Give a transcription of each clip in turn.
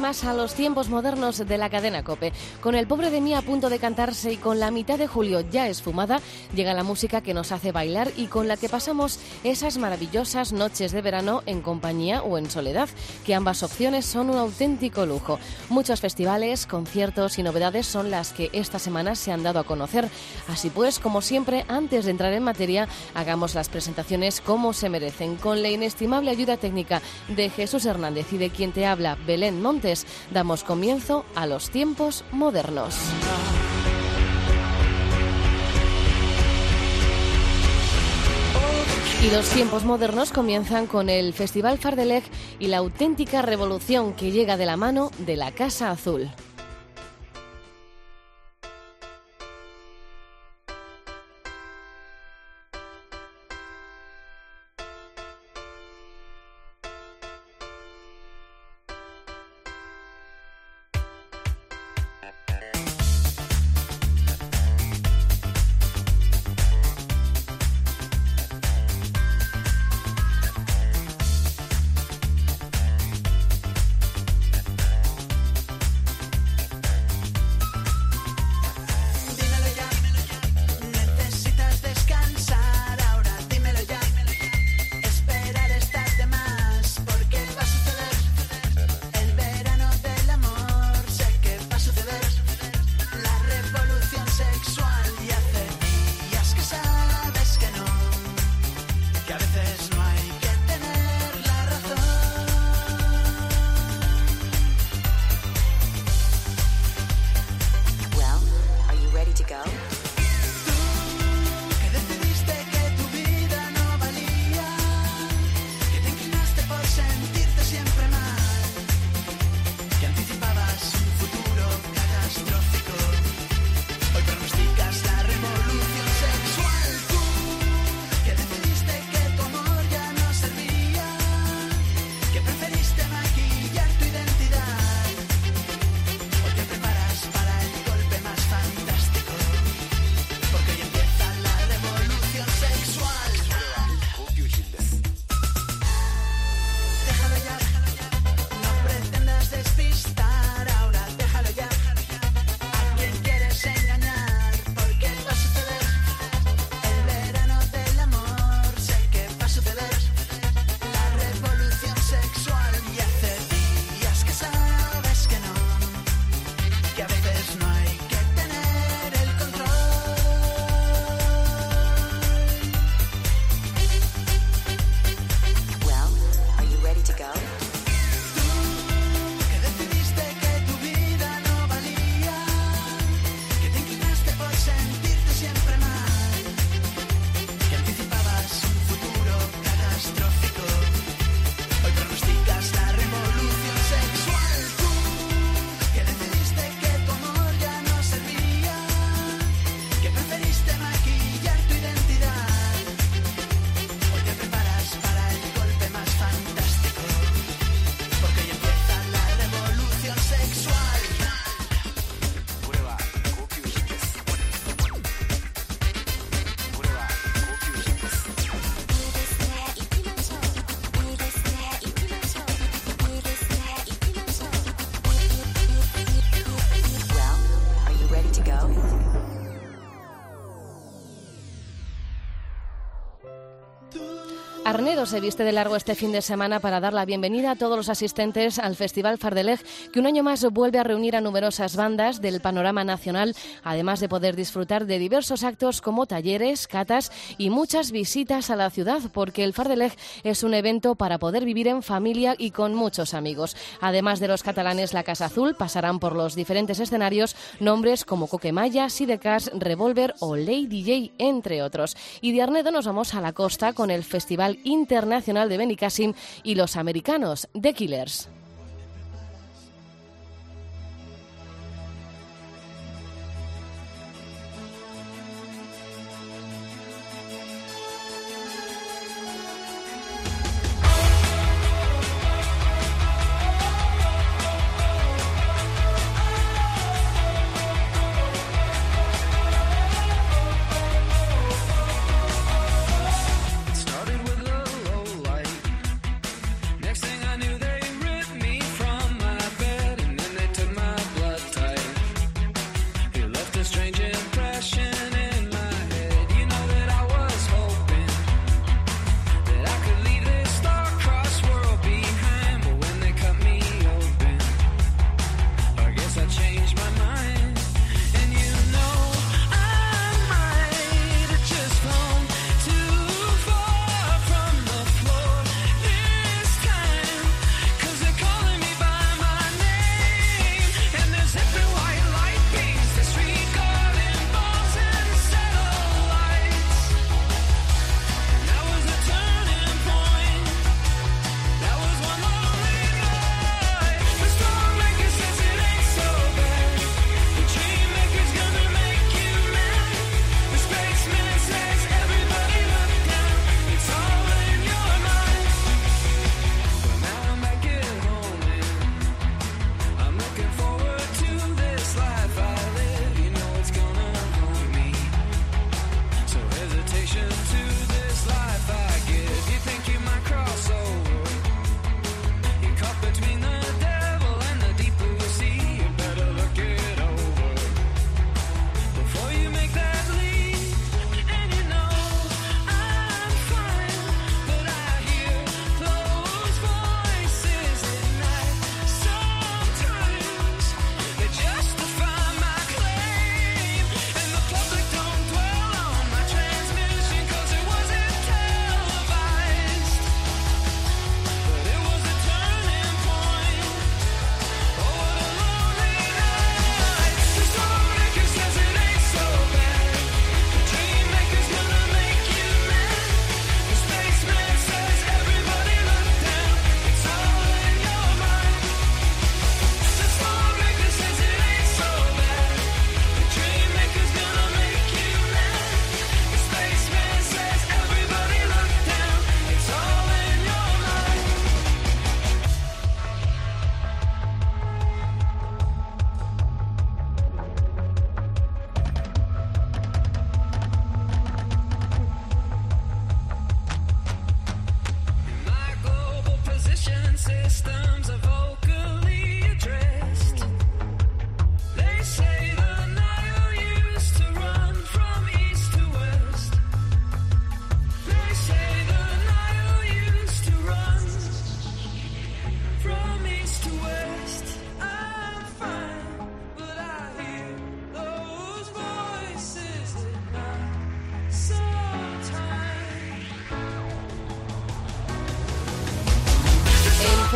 Más a los tiempos modernos de la cadena Cope. Con el pobre de mí a punto de cantarse y con la mitad de julio ya esfumada, llega la música que nos hace bailar y con la que pasamos esas maravillosas noches de verano en compañía o en soledad, que ambas opciones son un auténtico lujo. Muchos festivales, conciertos y novedades son las que esta semana se han dado a conocer. Así pues, como siempre, antes de entrar en materia, hagamos las presentaciones como se merecen, con la inestimable ayuda técnica de Jesús Hernández y de quien te habla Belén Damos comienzo a los tiempos modernos. Y los tiempos modernos comienzan con el Festival Fardelec y la auténtica revolución que llega de la mano de la Casa Azul. Go. Arnedo se viste de largo este fin de semana para dar la bienvenida a todos los asistentes al Festival Fardeleg, que un año más vuelve a reunir a numerosas bandas del panorama nacional, además de poder disfrutar de diversos actos como talleres, catas y muchas visitas a la ciudad, porque el Fardeleg es un evento para poder vivir en familia y con muchos amigos. Además de los catalanes La Casa Azul, pasarán por los diferentes escenarios nombres como Coquemaya, Sidecas, Revolver o Lady J, entre otros. Y de Arnedo nos vamos a la costa con el Festival Internacional de Benicassim y los americanos The Killers.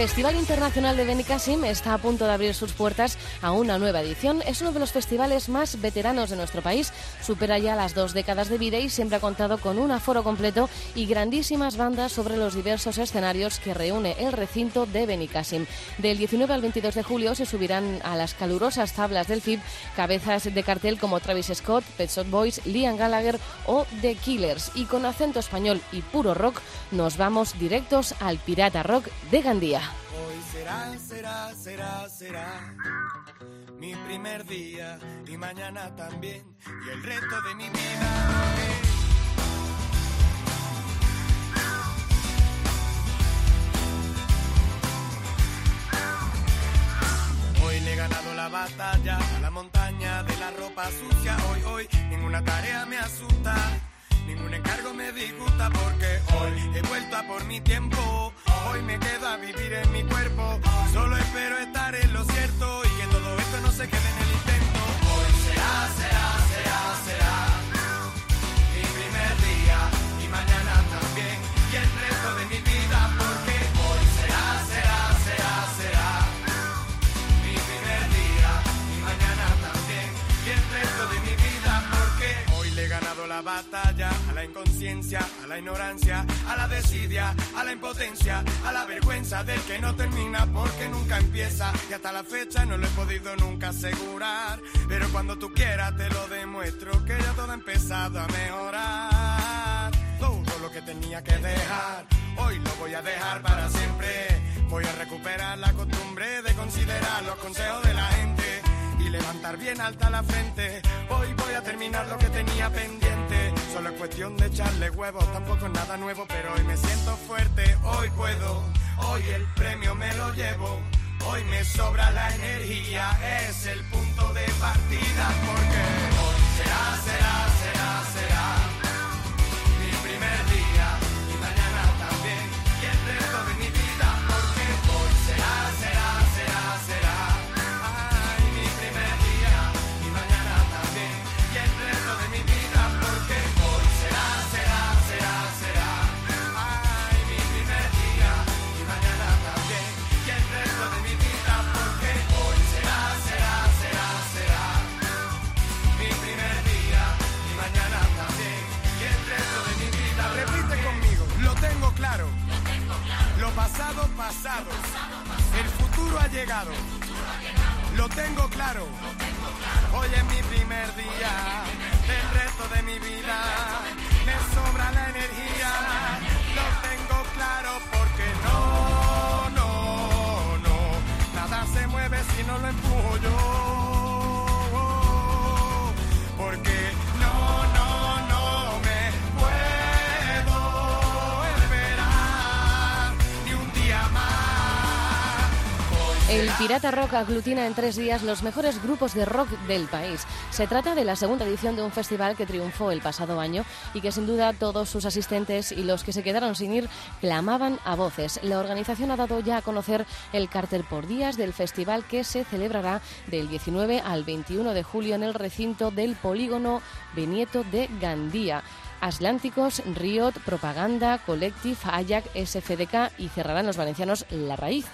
Festival Internacional de Benicassim está a punto de abrir sus puertas a una nueva edición. Es uno de los festivales más veteranos de nuestro país. Supera ya las dos décadas de vida y siempre ha contado con un aforo completo y grandísimas bandas sobre los diversos escenarios que reúne el recinto de Benicassim. Del 19 al 22 de julio se subirán a las calurosas tablas del FIB cabezas de cartel como Travis Scott, Pet Shop Boys, Liam Gallagher o The Killers. Y con acento español y puro rock nos vamos directos al Pirata Rock de Gandía. Hoy será, será, será, será mi primer día y mañana también y el resto de mi vida. Hoy le he ganado la batalla a la montaña de la ropa sucia. Hoy, hoy, ninguna tarea me asusta. Ningún encargo me disgusta porque hoy he vuelto a por mi tiempo. Hoy me quedo a vivir en mi cuerpo. Solo espero estar en lo cierto y que todo esto no se quede en el intento. Hoy será, será, será, será mi primer día y mañana también y el resto de mi vida porque hoy será, será, será, será mi primer día y mañana también y el resto de mi vida porque hoy le he ganado la batalla inconsciencia, a la ignorancia, a la desidia, a la impotencia, a la vergüenza del que no termina porque nunca empieza y hasta la fecha no lo he podido nunca asegurar, pero cuando tú quieras te lo demuestro que ya todo ha empezado a mejorar. Todo lo que tenía que dejar, hoy lo voy a dejar para siempre. Voy a recuperar la costumbre de considerar los consejos de la gente levantar bien alta la frente. Hoy voy a terminar lo que tenía pendiente. Solo es cuestión de echarle huevos, tampoco es nada nuevo, pero hoy me siento fuerte. Hoy puedo, hoy el premio me lo llevo. Hoy me sobra la energía, es el punto de partida porque hoy será, será, será, será pasado, pasado. El futuro ha llegado. Lo tengo claro. Hoy es mi primer día. El resto de mi vida. Me sobra la energía. Lo tengo claro porque no, no, no. Nada se mueve si no lo empujo yo. El Pirata Rock aglutina en tres días los mejores grupos de rock del país. Se trata de la segunda edición de un festival que triunfó el pasado año y que sin duda todos sus asistentes y los que se quedaron sin ir clamaban a voces. La organización ha dado ya a conocer el cartel por días del festival que se celebrará del 19 al 21 de julio en el recinto del polígono Benieto de Gandía. Atlánticos, Riot, Propaganda, Collective, Ajax, SFDK y cerrarán los valencianos La Raíz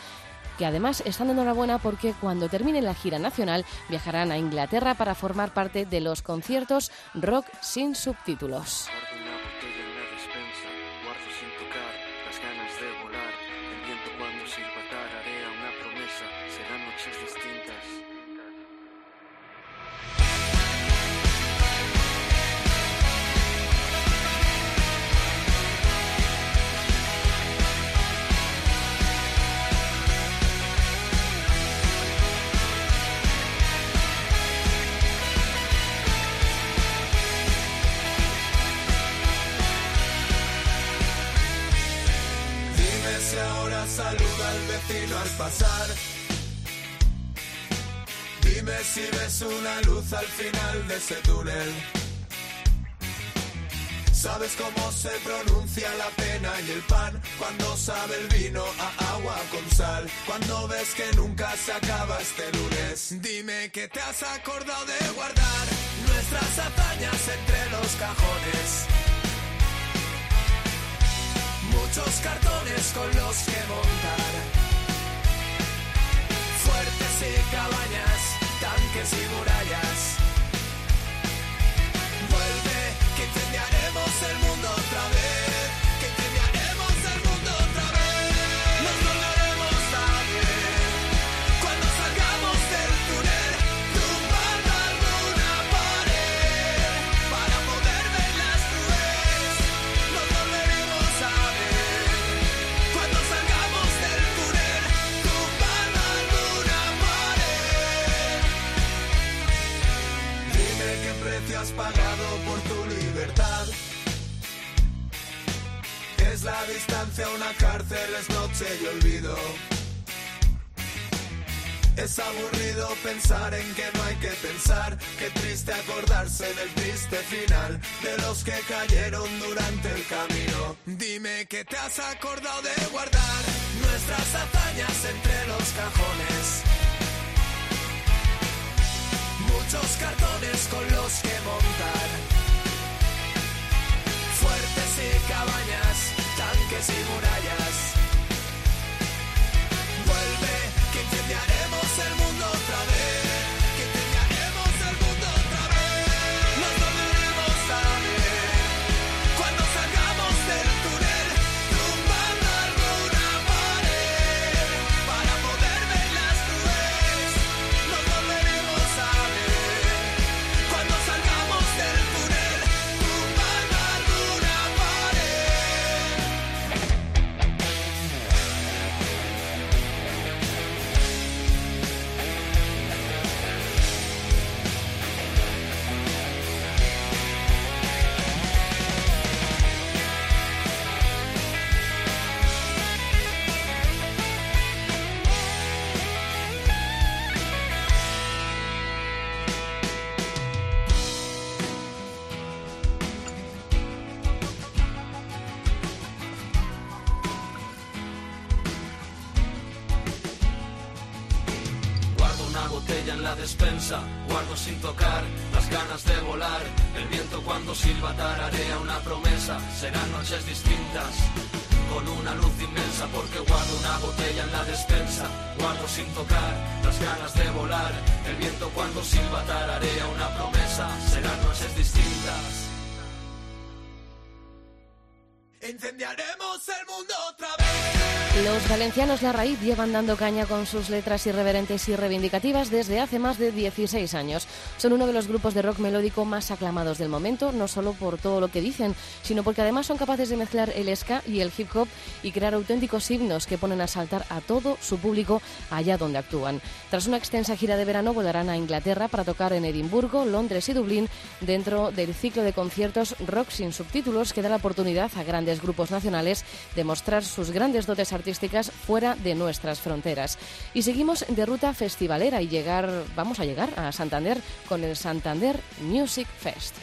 que además están de enhorabuena porque cuando termine la gira nacional viajarán a Inglaterra para formar parte de los conciertos rock sin subtítulos. Saluda al vecino al pasar. Dime si ves una luz al final de ese túnel. ¿Sabes cómo se pronuncia la pena y el pan? Cuando sabe el vino a agua con sal. Cuando ves que nunca se acaba este lunes. Dime que te has acordado de guardar nuestras hazañas entre los cajones muchos cartones con los que montar. Fuertes y cabañas, tanques y murallas. Distancia a una cárcel, es noche y olvido. Es aburrido pensar en que no hay que pensar. Qué triste acordarse del triste final de los que cayeron durante el camino. Dime que te has acordado de guardar nuestras hazañas entre los cajones. Muchos cartones con los que montar. Fuertes y cabañas, tanques y murallas. Vuelve, que incendiaremos el mundo Los valencianos La Raíz llevan dando caña con sus letras irreverentes y reivindicativas desde hace más de 16 años. Son uno de los grupos de rock melódico más aclamados del momento, no solo por todo lo que dicen, sino porque además son capaces de mezclar el ska y el hip hop y crear auténticos himnos que ponen a saltar a todo su público allá donde actúan. Tras una extensa gira de verano volarán a Inglaterra para tocar en Edimburgo, Londres y Dublín dentro del ciclo de conciertos Rock sin subtítulos que da la oportunidad a grandes grupos nacionales de mostrar sus grandes dotes artísticas fuera de nuestras fronteras. Y seguimos de ruta festivalera y llegar, vamos a llegar a Santander con el Santander Music Fest.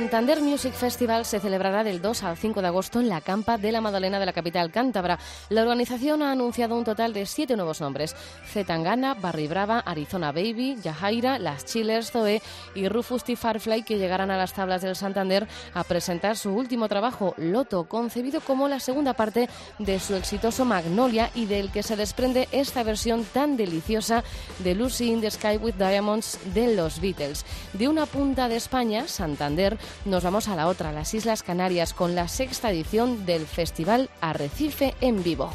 Santander Music Festival se celebrará del 2 al 5 de agosto en la Campa de la Madalena de la capital cántabra. La organización ha anunciado un total de siete nuevos nombres. Zetangana, Barry Brava, Arizona Baby, Yajaira, Las Chillers, Zoe y Rufus T. Farfly que llegarán a las tablas del Santander a presentar su último trabajo, Loto, concebido como la segunda parte de su exitoso Magnolia y del que se desprende esta versión tan deliciosa de Lucy in the Sky with Diamonds de los Beatles. De una punta de España, Santander, nos vamos a la otra, las Islas Canarias, con la sexta edición del Festival Arrecife en vivo.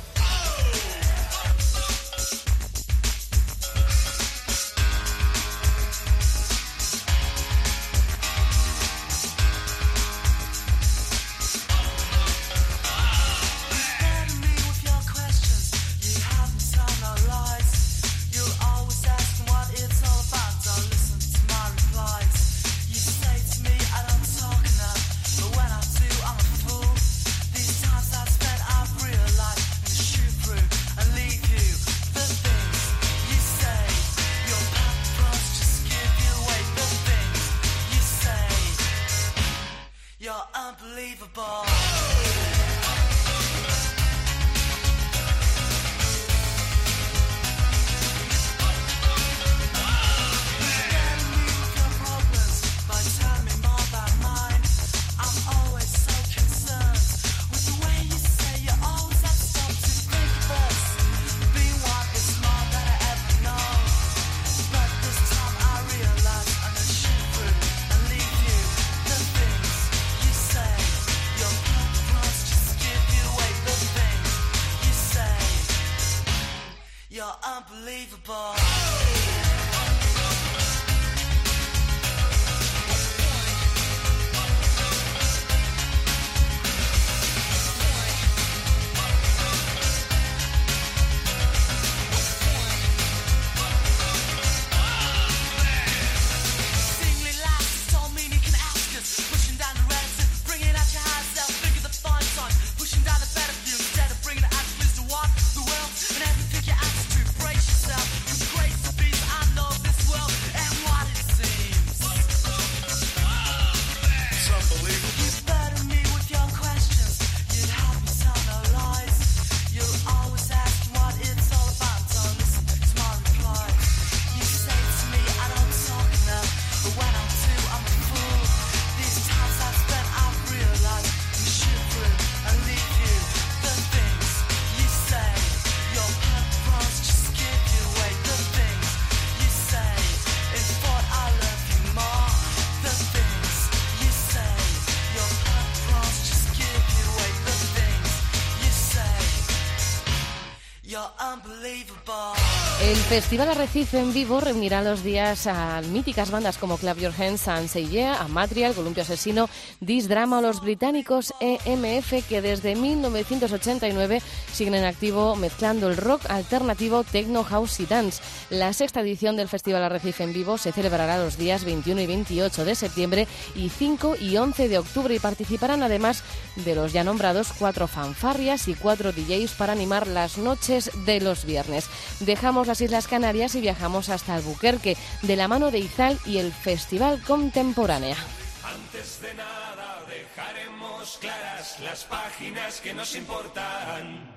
Festival Arrecife en vivo reunirá los días a míticas bandas como Clap Your Hands, and Yeah, Columpio Asesino, This Drama o los británicos EMF que desde 1989 siguen en activo mezclando el rock alternativo, techno, house y dance. La sexta edición del Festival Arrecife en vivo se celebrará los días 21 y 28 de septiembre y 5 y 11 de octubre y participarán además de los ya nombrados cuatro fanfarrias y cuatro DJs para animar las noches de los viernes. Dejamos las Islas Canarias y viajamos hasta Albuquerque de la mano de Izal y el Festival Contemporánea. Antes de nada dejaremos claras las páginas que nos importan.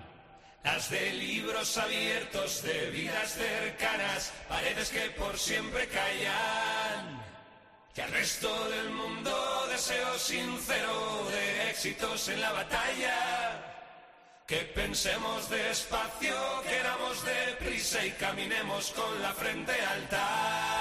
Las de libros abiertos, de vidas cercanas, paredes que por siempre callan. Que al resto del mundo deseo sincero de éxitos en la batalla. Que pensemos despacio, queramos deprisa y caminemos con la frente alta.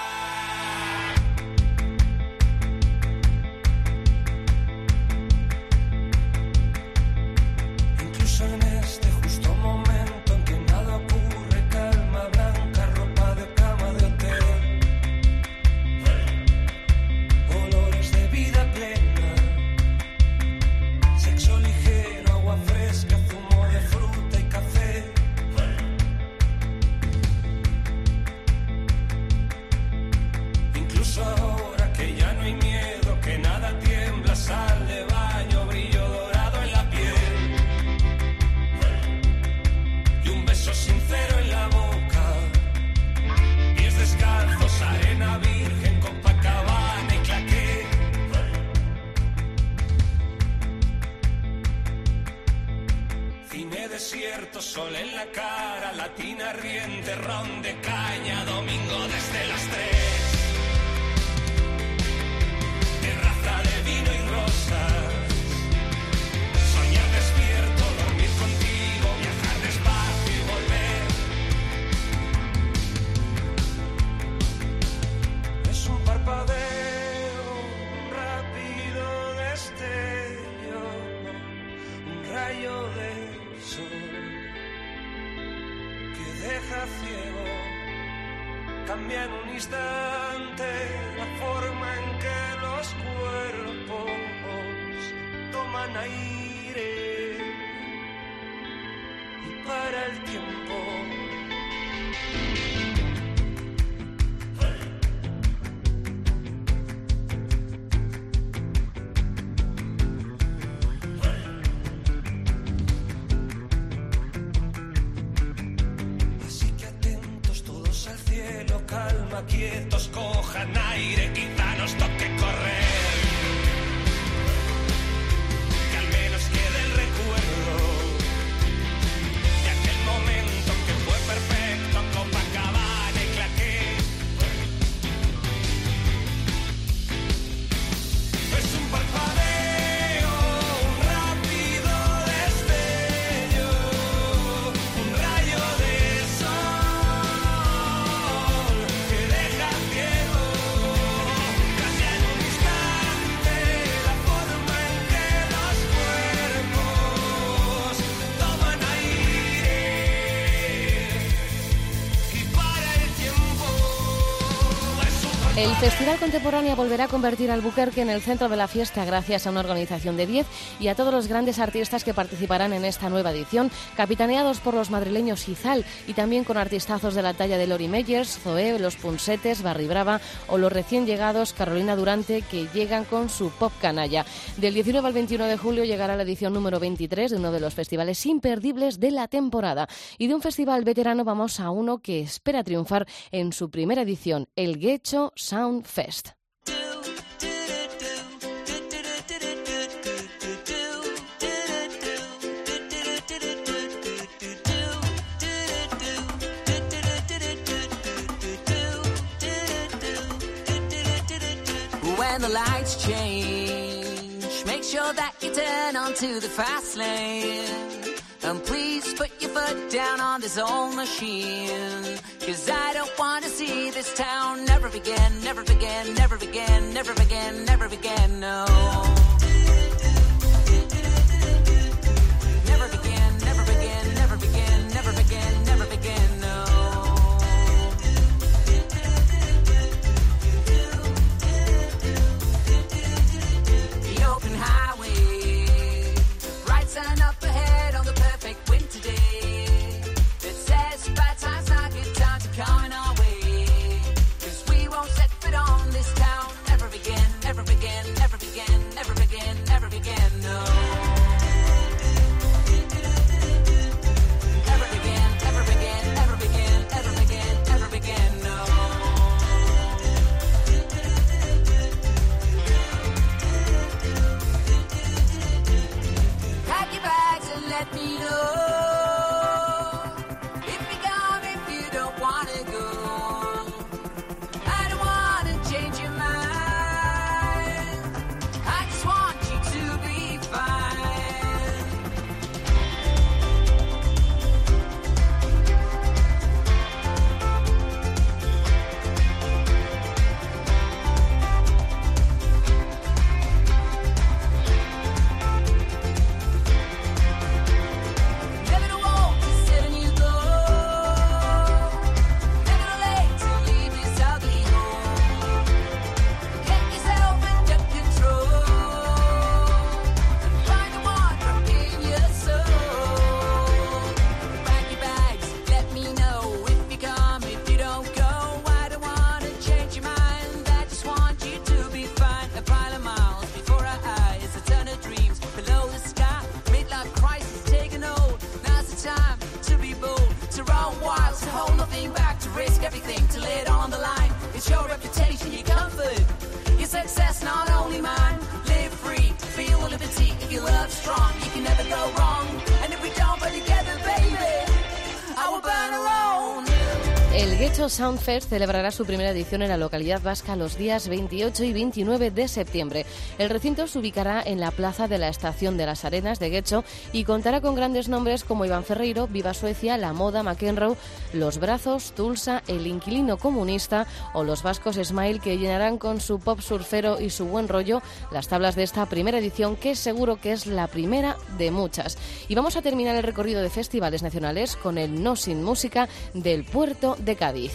Quietos, cojan aire, quizá Festival Contemporánea volverá a convertir al Albuquerque en el centro de la fiesta gracias a una organización de 10 y a todos los grandes artistas que participarán en esta nueva edición, capitaneados por los madrileños Izal y también con artistazos de la talla de Lori Meyers, Zoé, Los Punsetes, Barry Brava o los recién llegados Carolina Durante que llegan con su pop canalla. Del 19 al 21 de julio llegará la edición número 23 de uno de los festivales imperdibles de la temporada. Y de un festival veterano vamos a uno que espera triunfar en su primera edición, el Guecho Sound Fest. When the lights change, make sure that you turn onto the fast lane. And please put your foot down on this old machine. Cause I don't want to see this town never again, never again, never again, never again, never again, no. Sound Fest celebrará su primera edición en la localidad vasca los días 28 y 29 de septiembre. El recinto se ubicará en la plaza de la Estación de las Arenas de Guecho y contará con grandes nombres como Iván Ferreiro, Viva Suecia, La Moda, McEnroe, Los Brazos, Tulsa, El Inquilino Comunista o los vascos Smile que llenarán con su pop surfero y su buen rollo las tablas de esta primera edición que seguro que es la primera de muchas. Y vamos a terminar el recorrido de festivales nacionales con el No Sin Música del puerto de Cádiz.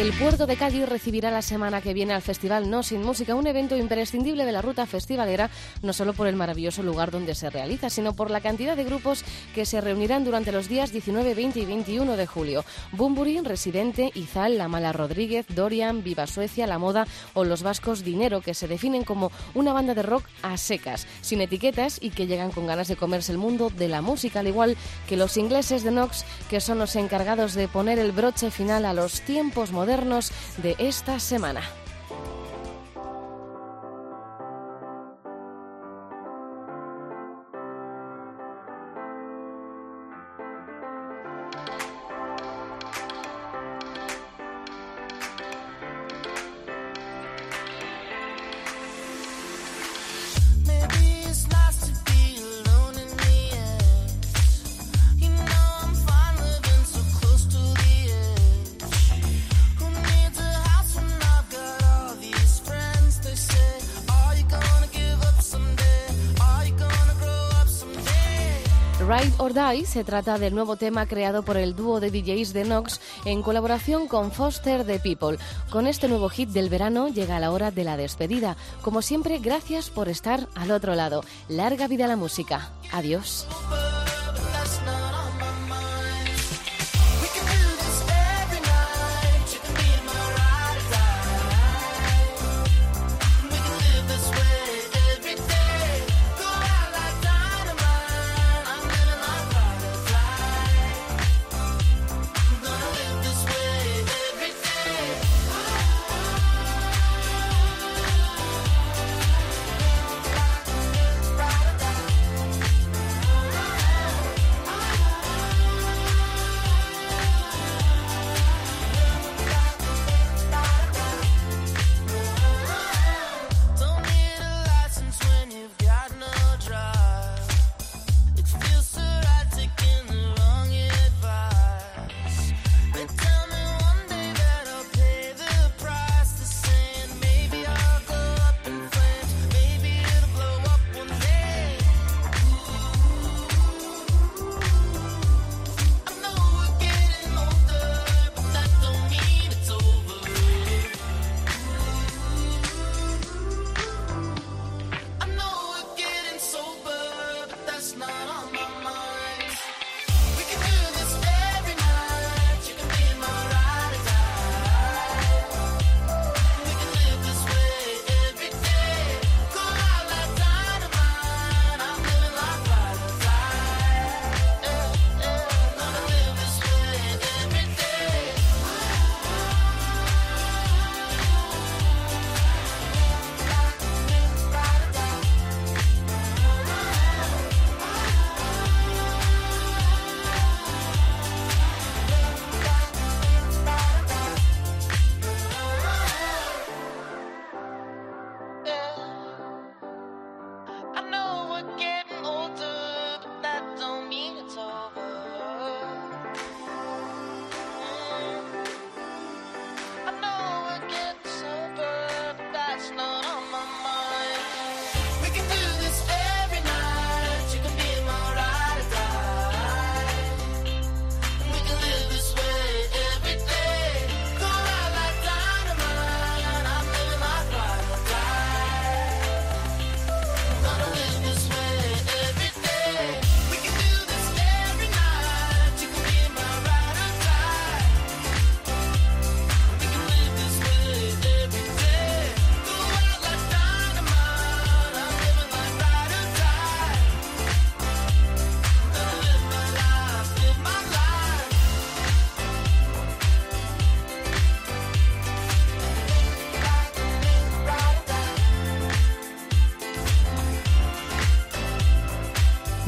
El puerto de Cádiz recibirá la semana que viene al Festival No Sin Música, un evento imprescindible de la ruta festivalera, no solo por el maravilloso lugar donde se realiza, sino por la cantidad de grupos que se reunirán durante los días 19, 20 y 21 de julio. Bumburi, Residente, Izal, La Mala Rodríguez, Dorian, Viva Suecia, La Moda o los vascos Dinero, que se definen como una banda de rock a secas, sin etiquetas y que llegan con ganas de comerse el mundo de la música, al igual que los ingleses de Nox, que son los encargados de poner el broche final a los tiempos modernos de esta semana. Ride or Die se trata del nuevo tema creado por el dúo de DJs de Nox en colaboración con Foster the People. Con este nuevo hit del verano llega la hora de la despedida. Como siempre, gracias por estar al otro lado. Larga vida a la música. Adiós.